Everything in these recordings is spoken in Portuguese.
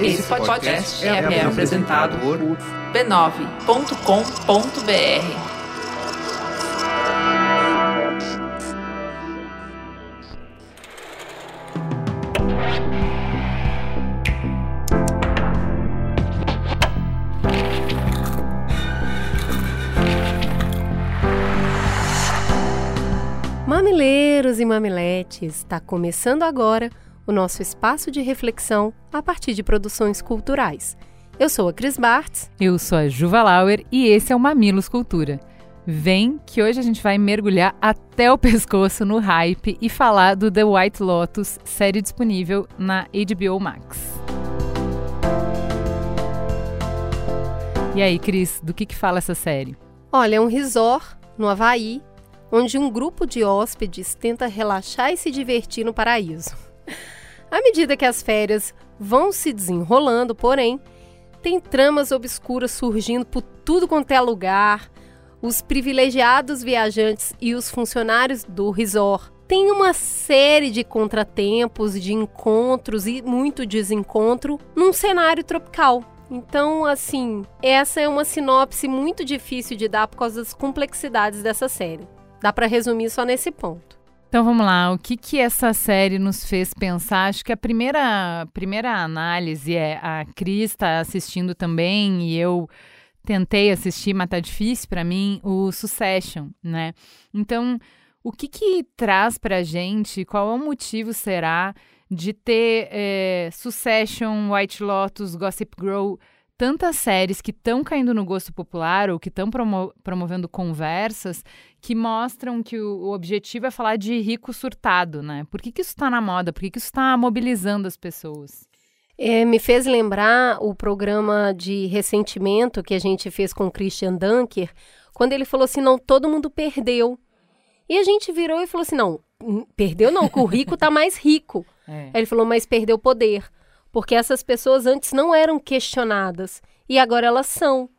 Esse podcast é, é apresentado por b9.com.br. Mamileiros e mamiletes, está começando agora o nosso espaço de reflexão a partir de produções culturais. Eu sou a Cris Bartz. Eu sou a Juva Lauer e esse é o Mamilos Cultura. Vem que hoje a gente vai mergulhar até o pescoço no hype e falar do The White Lotus, série disponível na HBO Max. E aí, Cris, do que, que fala essa série? Olha, é um resort no Havaí, onde um grupo de hóspedes tenta relaxar e se divertir no paraíso. À medida que as férias vão se desenrolando, porém, tem tramas obscuras surgindo por tudo quanto é lugar. Os privilegiados viajantes e os funcionários do resort têm uma série de contratempos, de encontros e muito desencontro num cenário tropical. Então, assim, essa é uma sinopse muito difícil de dar por causa das complexidades dessa série. Dá para resumir só nesse ponto. Então vamos lá, o que que essa série nos fez pensar? Acho que a primeira, primeira análise é a Cris está assistindo também e eu tentei assistir, mas tá difícil para mim, o Succession, né? Então, o que que traz pra gente, qual é o motivo será de ter é, Succession, White Lotus, Gossip Girl tantas séries que estão caindo no gosto popular ou que estão promo promovendo conversas que mostram que o, objetivo é falar de rico surtado, né? Por que, que isso está na moda? Por que, que isso está mobilizando as pessoas? É, me fez lembrar o programa de ressentimento que a gente fez com o Christian Dunker, quando ele falou assim: não, todo mundo perdeu. E a gente virou e falou assim: não, perdeu não, que o rico está mais rico. É. Aí ele falou, mas perdeu poder porque essas pessoas antes não eram questionadas e agora elas são.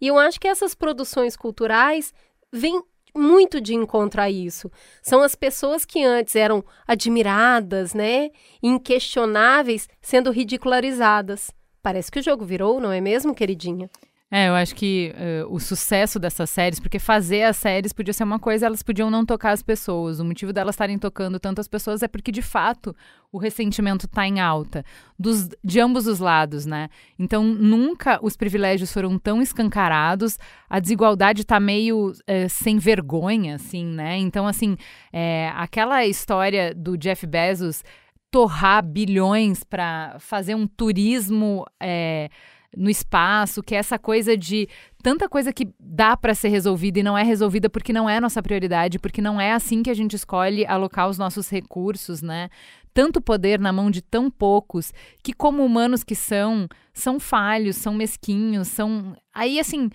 E eu acho que essas produções culturais vêm muito de encontro a isso. São as pessoas que antes eram admiradas, né, inquestionáveis, sendo ridicularizadas. Parece que o jogo virou, não é mesmo, queridinha? É, eu acho que uh, o sucesso dessas séries, porque fazer as séries podia ser uma coisa, elas podiam não tocar as pessoas. O motivo delas estarem tocando tanto as pessoas é porque, de fato, o ressentimento está em alta, dos, de ambos os lados, né? Então, nunca os privilégios foram tão escancarados, a desigualdade está meio uh, sem vergonha, assim, né? Então, assim, é, aquela história do Jeff Bezos torrar bilhões para fazer um turismo. É, no espaço, que é essa coisa de tanta coisa que dá para ser resolvida e não é resolvida porque não é nossa prioridade, porque não é assim que a gente escolhe alocar os nossos recursos, né? Tanto poder na mão de tão poucos que como humanos que são, são falhos, são mesquinhos, são aí assim,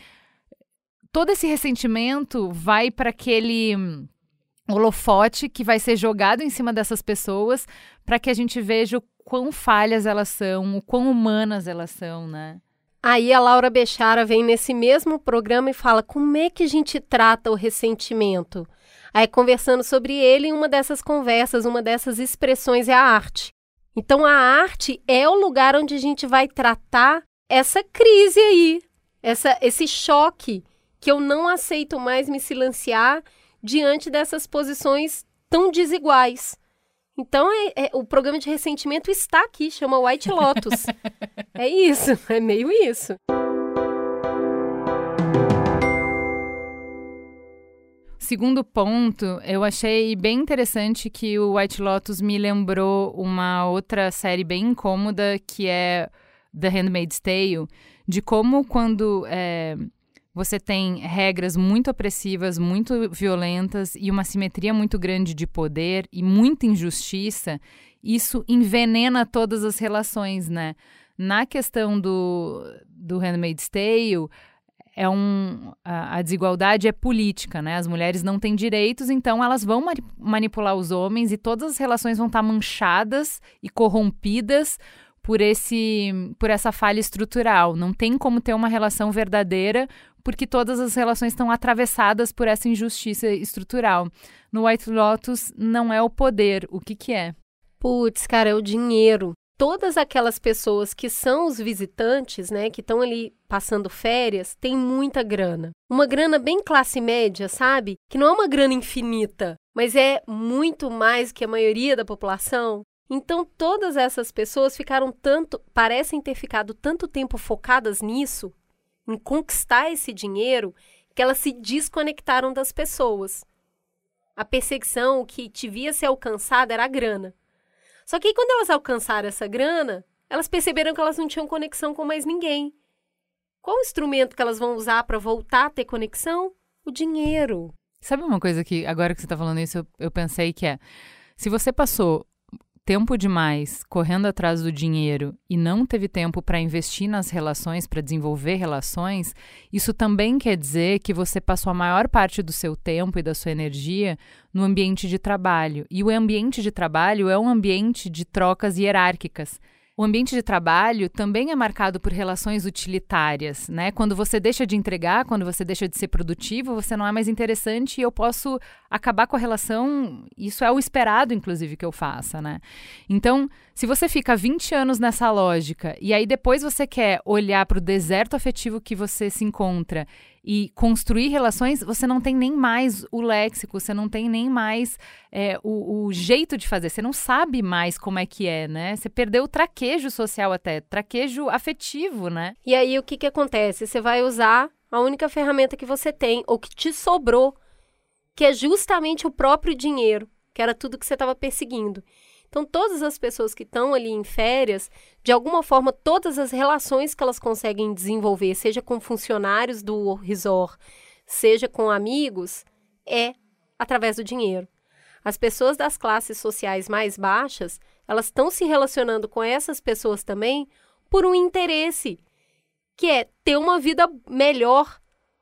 todo esse ressentimento vai para aquele holofote que vai ser jogado em cima dessas pessoas para que a gente veja o quão falhas elas são, o quão humanas elas são, né? Aí a Laura Bechara vem nesse mesmo programa e fala como é que a gente trata o ressentimento. Aí conversando sobre ele, uma dessas conversas, uma dessas expressões é a arte. Então a arte é o lugar onde a gente vai tratar essa crise aí, essa, esse choque que eu não aceito mais me silenciar diante dessas posições tão desiguais. Então, é, é, o programa de ressentimento está aqui, chama White Lotus. é isso, é meio isso. Segundo ponto, eu achei bem interessante que o White Lotus me lembrou uma outra série bem incômoda que é The Handmaid's Tale, de como quando é, você tem regras muito opressivas, muito violentas e uma simetria muito grande de poder e muita injustiça, isso envenena todas as relações, né? Na questão do, do Handmaid's Tale, é um, a, a, desigualdade é política, né? As mulheres não têm direitos, então elas vão manipular os homens e todas as relações vão estar manchadas e corrompidas por esse por essa falha estrutural. Não tem como ter uma relação verdadeira porque todas as relações estão atravessadas por essa injustiça estrutural. No White Lotus não é o poder, o que que é? Putz, cara, é o dinheiro. todas aquelas pessoas que são os visitantes, né, que estão ali passando férias, têm muita grana. Uma grana bem classe média, sabe? Que não é uma grana infinita, mas é muito mais que a maioria da população. Então, todas essas pessoas ficaram tanto, parecem ter ficado tanto tempo focadas nisso, em conquistar esse dinheiro, que elas se desconectaram das pessoas. A perseguição, o que devia ser alcançada era a grana. Só que quando elas alcançaram essa grana, elas perceberam que elas não tinham conexão com mais ninguém. Qual o instrumento que elas vão usar para voltar a ter conexão? O dinheiro. Sabe uma coisa que, agora que você está falando isso, eu, eu pensei que é: se você passou tempo demais correndo atrás do dinheiro e não teve tempo para investir nas relações, para desenvolver relações, isso também quer dizer que você passou a maior parte do seu tempo e da sua energia no ambiente de trabalho. E o ambiente de trabalho é um ambiente de trocas hierárquicas. O ambiente de trabalho também é marcado por relações utilitárias, né? Quando você deixa de entregar, quando você deixa de ser produtivo, você não é mais interessante e eu posso acabar com a relação. Isso é o esperado, inclusive, que eu faça, né? Então, se você fica 20 anos nessa lógica e aí depois você quer olhar para o deserto afetivo que você se encontra e construir relações, você não tem nem mais o léxico, você não tem nem mais é, o, o, jeito de fazer, você não sabe mais como é que é, né? Você perdeu o traquejo social até, traquejo afetivo, né? E aí o que, que acontece? Você vai usar a única ferramenta que você tem, ou que te sobrou, que é justamente o próprio dinheiro, que era tudo que você estava perseguindo. Então, todas as pessoas que estão ali em férias, de alguma forma, todas as relações que elas conseguem desenvolver, seja com funcionários do resort, seja com amigos, é através do dinheiro. As pessoas das classes sociais mais baixas, elas estão se relacionando com essas pessoas também por um interesse, que é ter uma vida melhor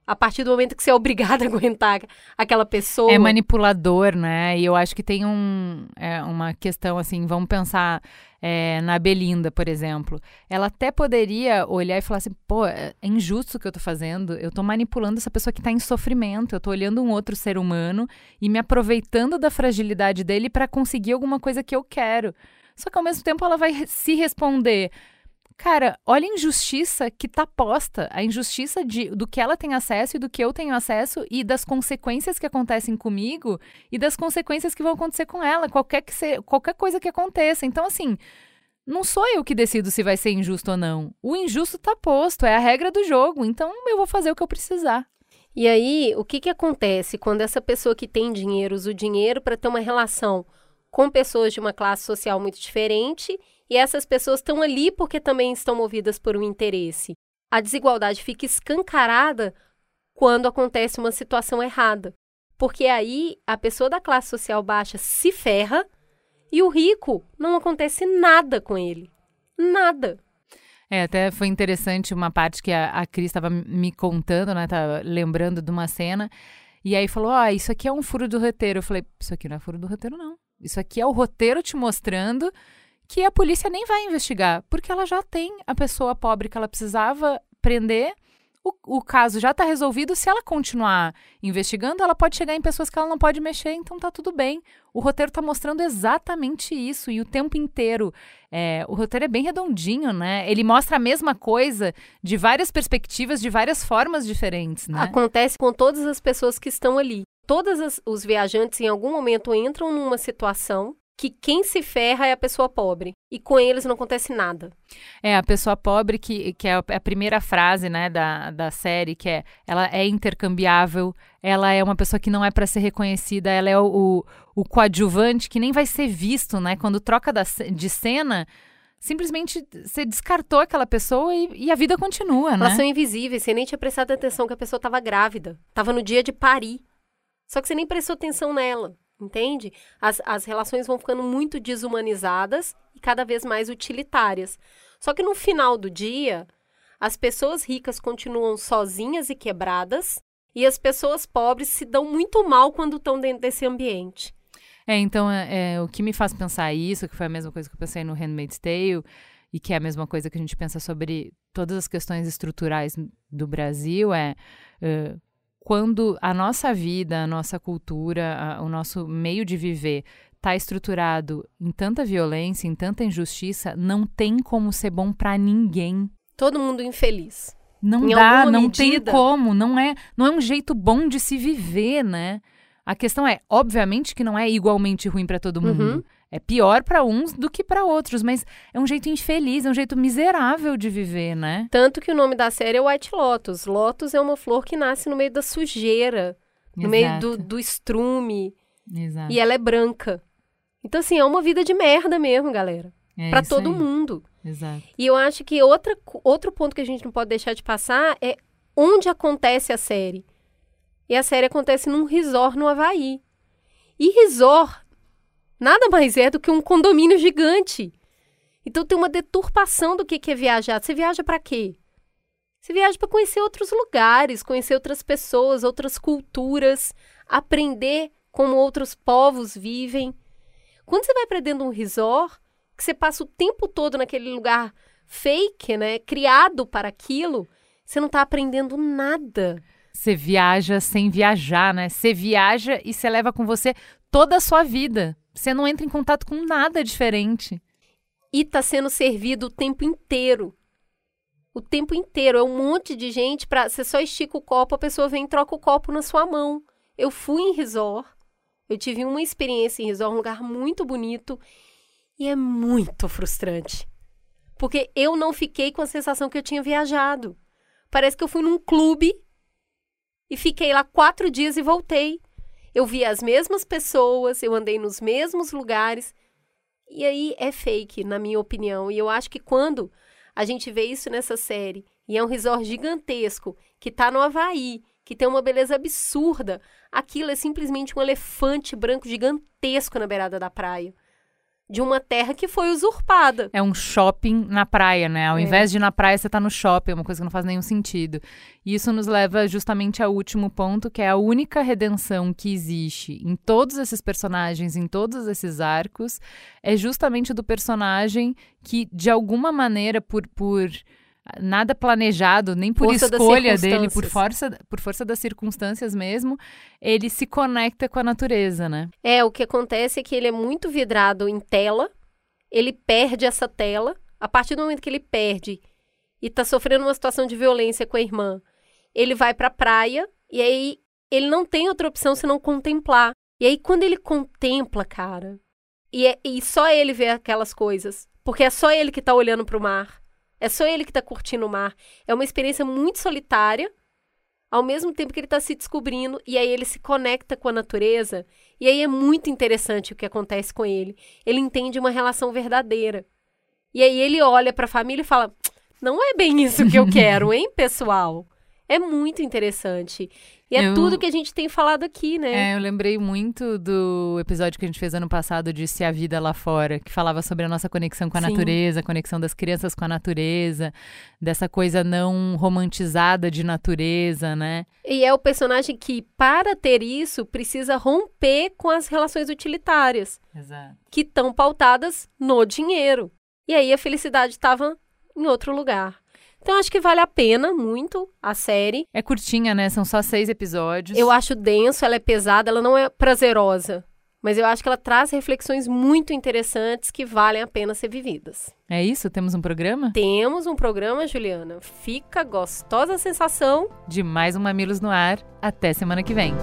a partir do momento que você é obrigado a aguentar aquela pessoa. É manipulador, né? E eu acho que tem um, é, uma questão assim, vamos pensar é, na Belinda, por exemplo. Ela até poderia olhar e falar assim, pô, é injusto o que eu tô fazendo, eu tô manipulando essa pessoa que tá em sofrimento, eu tô olhando um outro ser humano e me aproveitando da fragilidade dele para conseguir alguma coisa que eu quero. Só que ao mesmo tempo ela vai se responder Cara, olha a injustiça que tá posta, a injustiça de, do que ela tem acesso e do que eu tenho acesso e das consequências que acontecem comigo e das consequências que vão acontecer com ela, qualquer, que ser, qualquer coisa que aconteça. Então, assim, não sou eu que decido se vai ser injusto ou não. O injusto tá posto, é a regra do jogo, então eu vou fazer o que eu precisar. E aí, o que, que acontece quando essa pessoa que tem dinheiro usa o dinheiro para ter uma relação com pessoas de uma classe social muito diferente e essas pessoas estão ali porque também estão movidas por um interesse. A desigualdade fica escancarada quando acontece uma situação errada. Porque aí a pessoa da classe social baixa se ferra e o rico não acontece nada com ele. Nada. É, até foi interessante uma parte que a, a Cris estava me contando, né? Tava lembrando de uma cena. E aí falou: Ah, isso aqui é um furo do roteiro. Eu falei: Isso aqui não é furo do roteiro, não. Isso aqui é o roteiro te mostrando que a polícia nem vai investigar, porque ela já tem a pessoa pobre que ela precisava prender. O, o caso já está resolvido. Se ela continuar investigando, ela pode chegar em pessoas que ela não pode mexer, então tá tudo bem. O roteiro está mostrando exatamente isso e o tempo inteiro. É, o roteiro é bem redondinho, né? Ele mostra a mesma coisa de várias perspectivas, de várias formas diferentes, né? Acontece com todas as pessoas que estão ali. Todos os viajantes em algum momento entram numa situação que quem se ferra é a pessoa pobre. E com eles não acontece nada. É, a pessoa pobre, que, que é a primeira frase né, da, da série, que é ela é intercambiável, ela é uma pessoa que não é para ser reconhecida, ela é o, o, o, coadjuvante que nem vai ser visto, né? Quando troca da, de cena, simplesmente você descartou aquela pessoa e, e a vida continua, Elas né? Elas são invisíveis, você nem tinha prestado atenção que a pessoa estava grávida. Estava no dia de parir. Só que você nem prestou atenção nela entende? As, as relações vão ficando muito desumanizadas e cada vez mais utilitárias. Só que no final do dia, as pessoas ricas continuam sozinhas e quebradas e as pessoas pobres se dão muito mal quando estão dentro desse ambiente. É, então, é, é, o que me faz pensar isso, que foi a mesma coisa que eu pensei no Handmaid's Tale, e que é a mesma coisa que a gente pensa sobre todas as questões estruturais do Brasil, é uh, quando a nossa vida, a nossa cultura, a, o nosso meio de viver tá estruturado em tanta violência, em tanta injustiça, não tem como ser bom para ninguém. Todo mundo infeliz. Não Em dá, não tem medida. como, não é, não é um jeito bom de se viver, né? A questão é, obviamente que não é igualmente ruim para todo mundo. Uhum. É pior para uns do que para outros, mas é um jeito infeliz, é um jeito miserável de viver, né? Tanto que o nome da série é White Lotus. Lotus é uma flor que nasce no meio da sujeira, no meio do, Exato, do estrume. exato. E ela é branca. Então, assim, é uma vida de merda mesmo, galera. É Pra isso todo aí. mundo. Exato. E eu acho que outra, outro ponto que a gente não pode deixar de passar é onde acontece a série. E a série acontece num resort no Havaí. E resort nada mais é do que um condomínio gigante. Então tem uma deturpação do que é viajar. Você viaja pra quê? Você viaja para conhecer outros lugares, conhecer outras pessoas, outras culturas, aprender como outros povos vivem. Quando você vai para dentro de um resort, que você passa o tempo todo naquele lugar fake, né, criado para aquilo, você não está aprendendo nada. Você viaja sem viajar, né? Você viaja e você leva com você toda a sua vida. Você não entra em contato com nada diferente. E está sendo servido o tempo inteiro. O tempo inteiro. É um monte de gente para Você só estica o copo, a pessoa vem e troca o copo na sua mão. Eu fui em resort. Eu tive uma experiência em resort, um lugar muito bonito. E é muito frustrante. Porque eu não fiquei com a sensação que eu tinha viajado. Parece que eu fui num clube e fiquei lá quatro dias e voltei. Eu vi as mesmas pessoas, eu andei nos mesmos lugares. E aí é fake, na minha opinião. E eu acho que quando a gente vê isso nessa série, e é um resort gigantesco, que tá no Havaí, que tem uma beleza absurda, aquilo é simplesmente um elefante branco gigantesco na beirada da praia. De uma terra que foi usurpada. É um shopping na praia, né? Ao É. invés de ir na praia, você tá no shopping, é uma coisa que não faz nenhum sentido. E isso nos leva justamente ao último ponto, que é a única redenção que existe em todos esses personagens, em todos esses arcos, é justamente do personagem que, de alguma maneira, por. por Nada planejado, nem por Força escolha dele, por força, por força das circunstâncias mesmo, ele se conecta com a natureza, né? É, o que acontece é que ele é muito vidrado em tela, ele perde essa tela. A partir do momento que ele perde e tá sofrendo uma situação de violência com a irmã, ele vai pra praia e aí ele não tem outra opção senão contemplar. E aí quando ele contempla, cara, e, é- e só ele vê aquelas coisas, porque é só ele que tá olhando pro mar, é só ele que tá curtindo o mar. É uma experiência muito solitária, ao mesmo tempo que ele tá se descobrindo, e aí ele se conecta com a natureza e aí é muito interessante o que acontece com ele. Ele entende uma relação verdadeira. E aí ele olha para a família e fala: "Não é bem isso que eu quero, hein, pessoal?" É muito interessante. E é Eu- tudo que a gente tem falado aqui, né? É, eu lembrei muito do episódio que a gente fez ano passado de Se a Vida Lá Fora, que falava sobre a nossa conexão com a Sim. natureza, a conexão das crianças com a natureza, dessa coisa não romantizada de natureza, né? E é o personagem que, para ter isso, precisa romper com as relações utilitárias, Exato. que estão pautadas no dinheiro. E aí a felicidade estava em outro lugar. Então acho que vale a pena muito a série. É curtinha, né? São só seis episódios. Eu acho denso, ela é pesada, ela não é prazerosa. Mas eu acho que ela traz reflexões muito interessantes que valem a pena ser vividas. É isso? Temos um programa? Temos um programa, Juliana. Fica gostosa a sensação. De mais um Mamilos no Ar. Até semana que vem.